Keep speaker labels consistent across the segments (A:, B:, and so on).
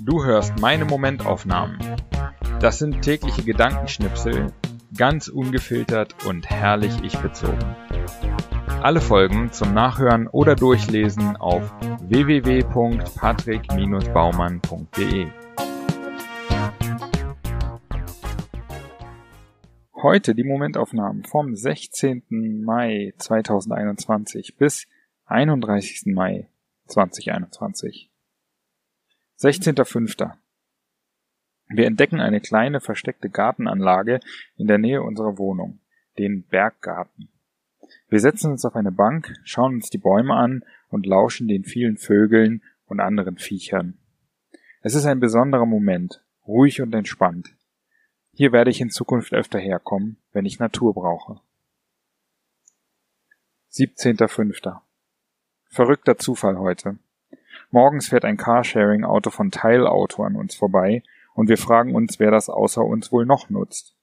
A: Du hörst meine Momentaufnahmen. Das sind tägliche Gedankenschnipsel, ganz ungefiltert und herrlich ich bezogen. Alle Folgen zum Nachhören oder Durchlesen auf www.patrick-baumann.de. Heute die Momentaufnahmen vom 16. Mai 2021 bis 31. Mai 2021. 16.05. Wir entdecken eine kleine versteckte Gartenanlage in der Nähe unserer Wohnung, den Berggarten. Wir setzen uns auf eine Bank, schauen uns die Bäume an und lauschen den vielen Vögeln und anderen Viechern. Es ist ein besonderer Moment, ruhig und entspannt. Hier werde ich in Zukunft öfter herkommen, wenn ich Natur brauche. 17.05. Verrückter Zufall heute. Morgens fährt ein Carsharing-Auto von Teilauto an uns vorbei und wir fragen uns, wer das außer uns wohl noch nutzt.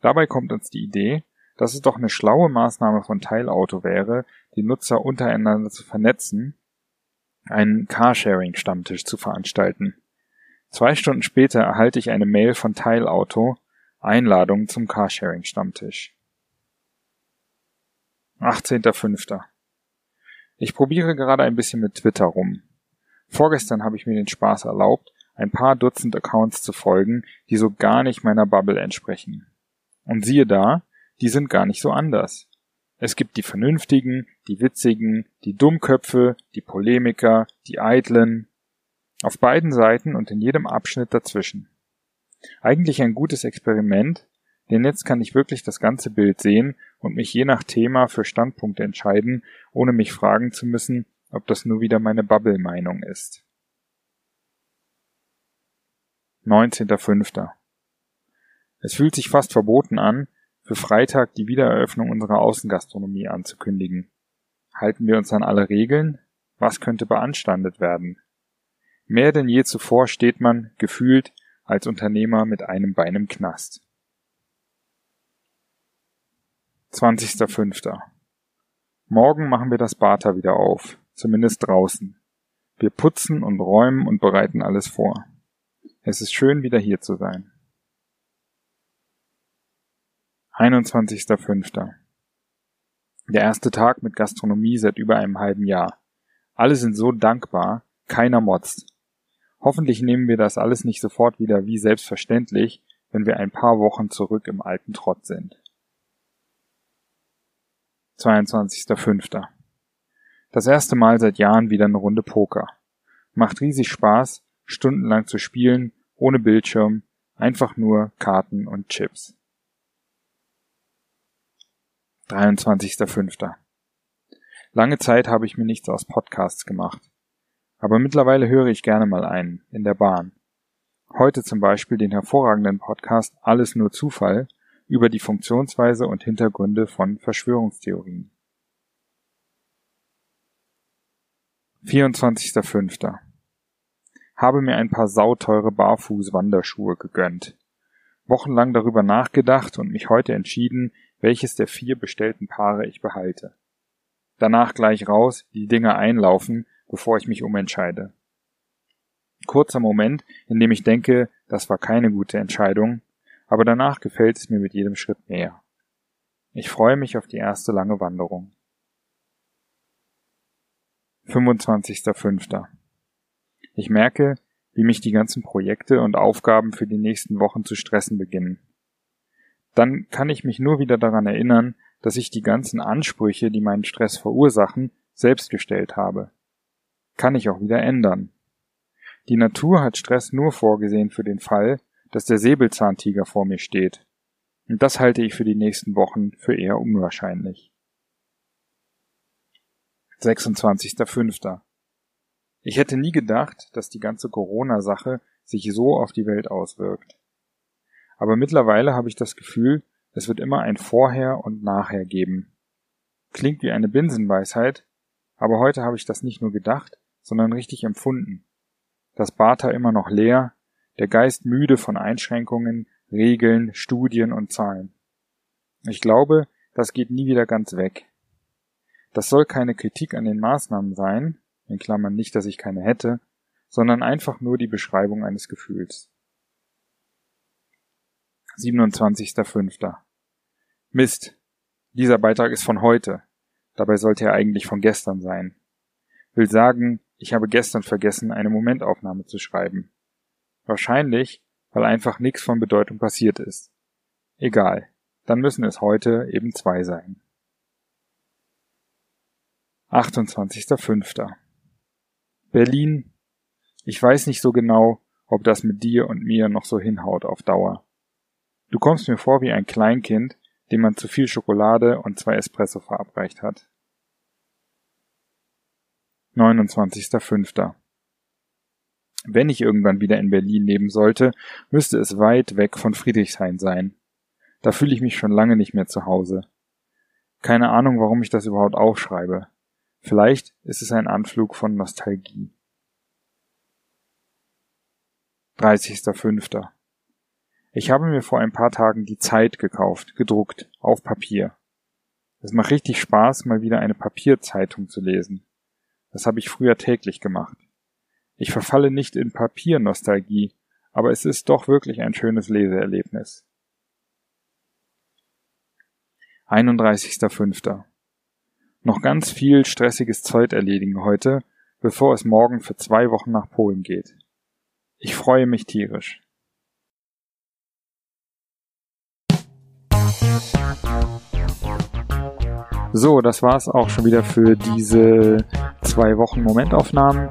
A: Dabei kommt uns die Idee, dass es doch eine schlaue Maßnahme von Teilauto wäre, die Nutzer untereinander zu vernetzen, einen Carsharing-Stammtisch zu veranstalten. Zwei Stunden später erhalte ich eine Mail von Teilauto, Einladung zum Carsharing-Stammtisch. 18.05. Ich probiere gerade ein bisschen mit Twitter rum. Vorgestern habe ich mir den Spaß erlaubt, ein paar Dutzend Accounts zu folgen, die so gar nicht meiner Bubble entsprechen. Und siehe da, die sind gar nicht so anders. Es gibt die Vernünftigen, die Witzigen, die Dummköpfe, die Polemiker, die Eitlen. Auf beiden Seiten und in jedem Abschnitt dazwischen. Eigentlich ein gutes Experiment, denn jetzt kann ich wirklich das ganze Bild sehen und mich je nach Thema für Standpunkte entscheiden, ohne mich fragen zu müssen, ob das nur wieder meine Bubble-Meinung ist. 19.05. Es fühlt sich fast verboten an, für Freitag die Wiedereröffnung unserer Außengastronomie anzukündigen. Halten wir uns an alle Regeln? Was könnte beanstandet werden? Mehr denn je zuvor steht man, gefühlt, als Unternehmer mit einem Bein im Knast. 20.05. Morgen machen wir das Bata wieder auf, zumindest draußen. Wir putzen und räumen und bereiten alles vor. Es ist schön, wieder hier zu sein. 21.05. Der erste Tag mit Gastronomie seit über einem halben Jahr. Alle sind so dankbar, keiner motzt. Hoffentlich nehmen wir das alles nicht sofort wieder wie selbstverständlich, wenn wir ein paar Wochen zurück im alten Trott sind. 22.05. Das erste Mal seit Jahren wieder eine Runde Poker. Macht riesig Spaß, stundenlang zu spielen, ohne Bildschirm, einfach nur Karten und Chips. 23.05. Lange Zeit habe ich mir nichts aus Podcasts gemacht. Aber mittlerweile höre ich gerne mal einen, in der Bahn. Heute zum Beispiel den hervorragenden Podcast Alles nur Zufall über die Funktionsweise und Hintergründe von Verschwörungstheorien. 24.05. Habe mir ein paar sauteure Barfuß-Wanderschuhe gegönnt. Wochenlang darüber nachgedacht und mich heute entschieden, welches der vier bestellten Paare ich behalte. Danach gleich raus, die Dinger einlaufen, bevor ich mich umentscheide. Kurzer Moment, in dem ich denke, das war keine gute Entscheidung, aber danach gefällt es mir mit jedem Schritt mehr. Ich freue mich auf die erste lange Wanderung. 25.05. Ich merke, wie mich die ganzen Projekte und Aufgaben für die nächsten Wochen zu stressen beginnen. Dann kann ich mich nur wieder daran erinnern, dass ich die ganzen Ansprüche, die meinen Stress verursachen, selbst gestellt habe. Kann ich auch wieder ändern. Die Natur hat Stress nur vorgesehen für den Fall, dass der Säbelzahntiger vor mir steht. Und das halte ich für die nächsten Wochen für eher unwahrscheinlich. 26.05. Ich hätte nie gedacht, dass die ganze Corona-Sache sich so auf die Welt auswirkt. Aber mittlerweile habe ich das Gefühl, es wird immer ein Vorher und Nachher geben. Klingt wie eine Binsenweisheit, aber heute habe ich das nicht nur gedacht, sondern richtig empfunden. Das Bata immer noch leer, der Geist müde von Einschränkungen, Regeln, Studien und Zahlen. Ich glaube, das geht nie wieder ganz weg. Das soll keine Kritik an den Maßnahmen sein, in Klammern nicht, dass ich keine hätte, sondern einfach nur die Beschreibung eines Gefühls. 27.05. Mist. Dieser Beitrag ist von heute. Dabei sollte er eigentlich von gestern sein. Will sagen, ich habe gestern vergessen, eine Momentaufnahme zu schreiben. Wahrscheinlich, weil einfach nichts von Bedeutung passiert ist. Egal, dann müssen es heute eben zwei sein. 28.05. Berlin. Ich weiß nicht so genau, ob das mit dir und mir noch so hinhaut auf Dauer. Du kommst mir vor wie ein Kleinkind, dem man zu viel Schokolade und zwei Espresso verabreicht hat. 29.05. Wenn ich irgendwann wieder in Berlin leben sollte, müsste es weit weg von Friedrichshain sein. Da fühle ich mich schon lange nicht mehr zu Hause. Keine Ahnung, warum ich das überhaupt aufschreibe. Vielleicht ist es ein Anflug von Nostalgie. 30.05. Ich habe mir vor ein paar Tagen die Zeit gekauft, gedruckt, auf Papier. Es macht richtig Spaß, mal wieder eine Papierzeitung zu lesen. Das habe ich früher täglich gemacht. Ich verfalle nicht in Papiernostalgie, aber es ist doch wirklich ein schönes Leseerlebnis. 31.05. Noch ganz viel stressiges Zeug erledigen heute, bevor es morgen für zwei Wochen nach Polen geht. Ich freue mich tierisch. So, das war's auch schon wieder für diese zwei Wochen Momentaufnahmen.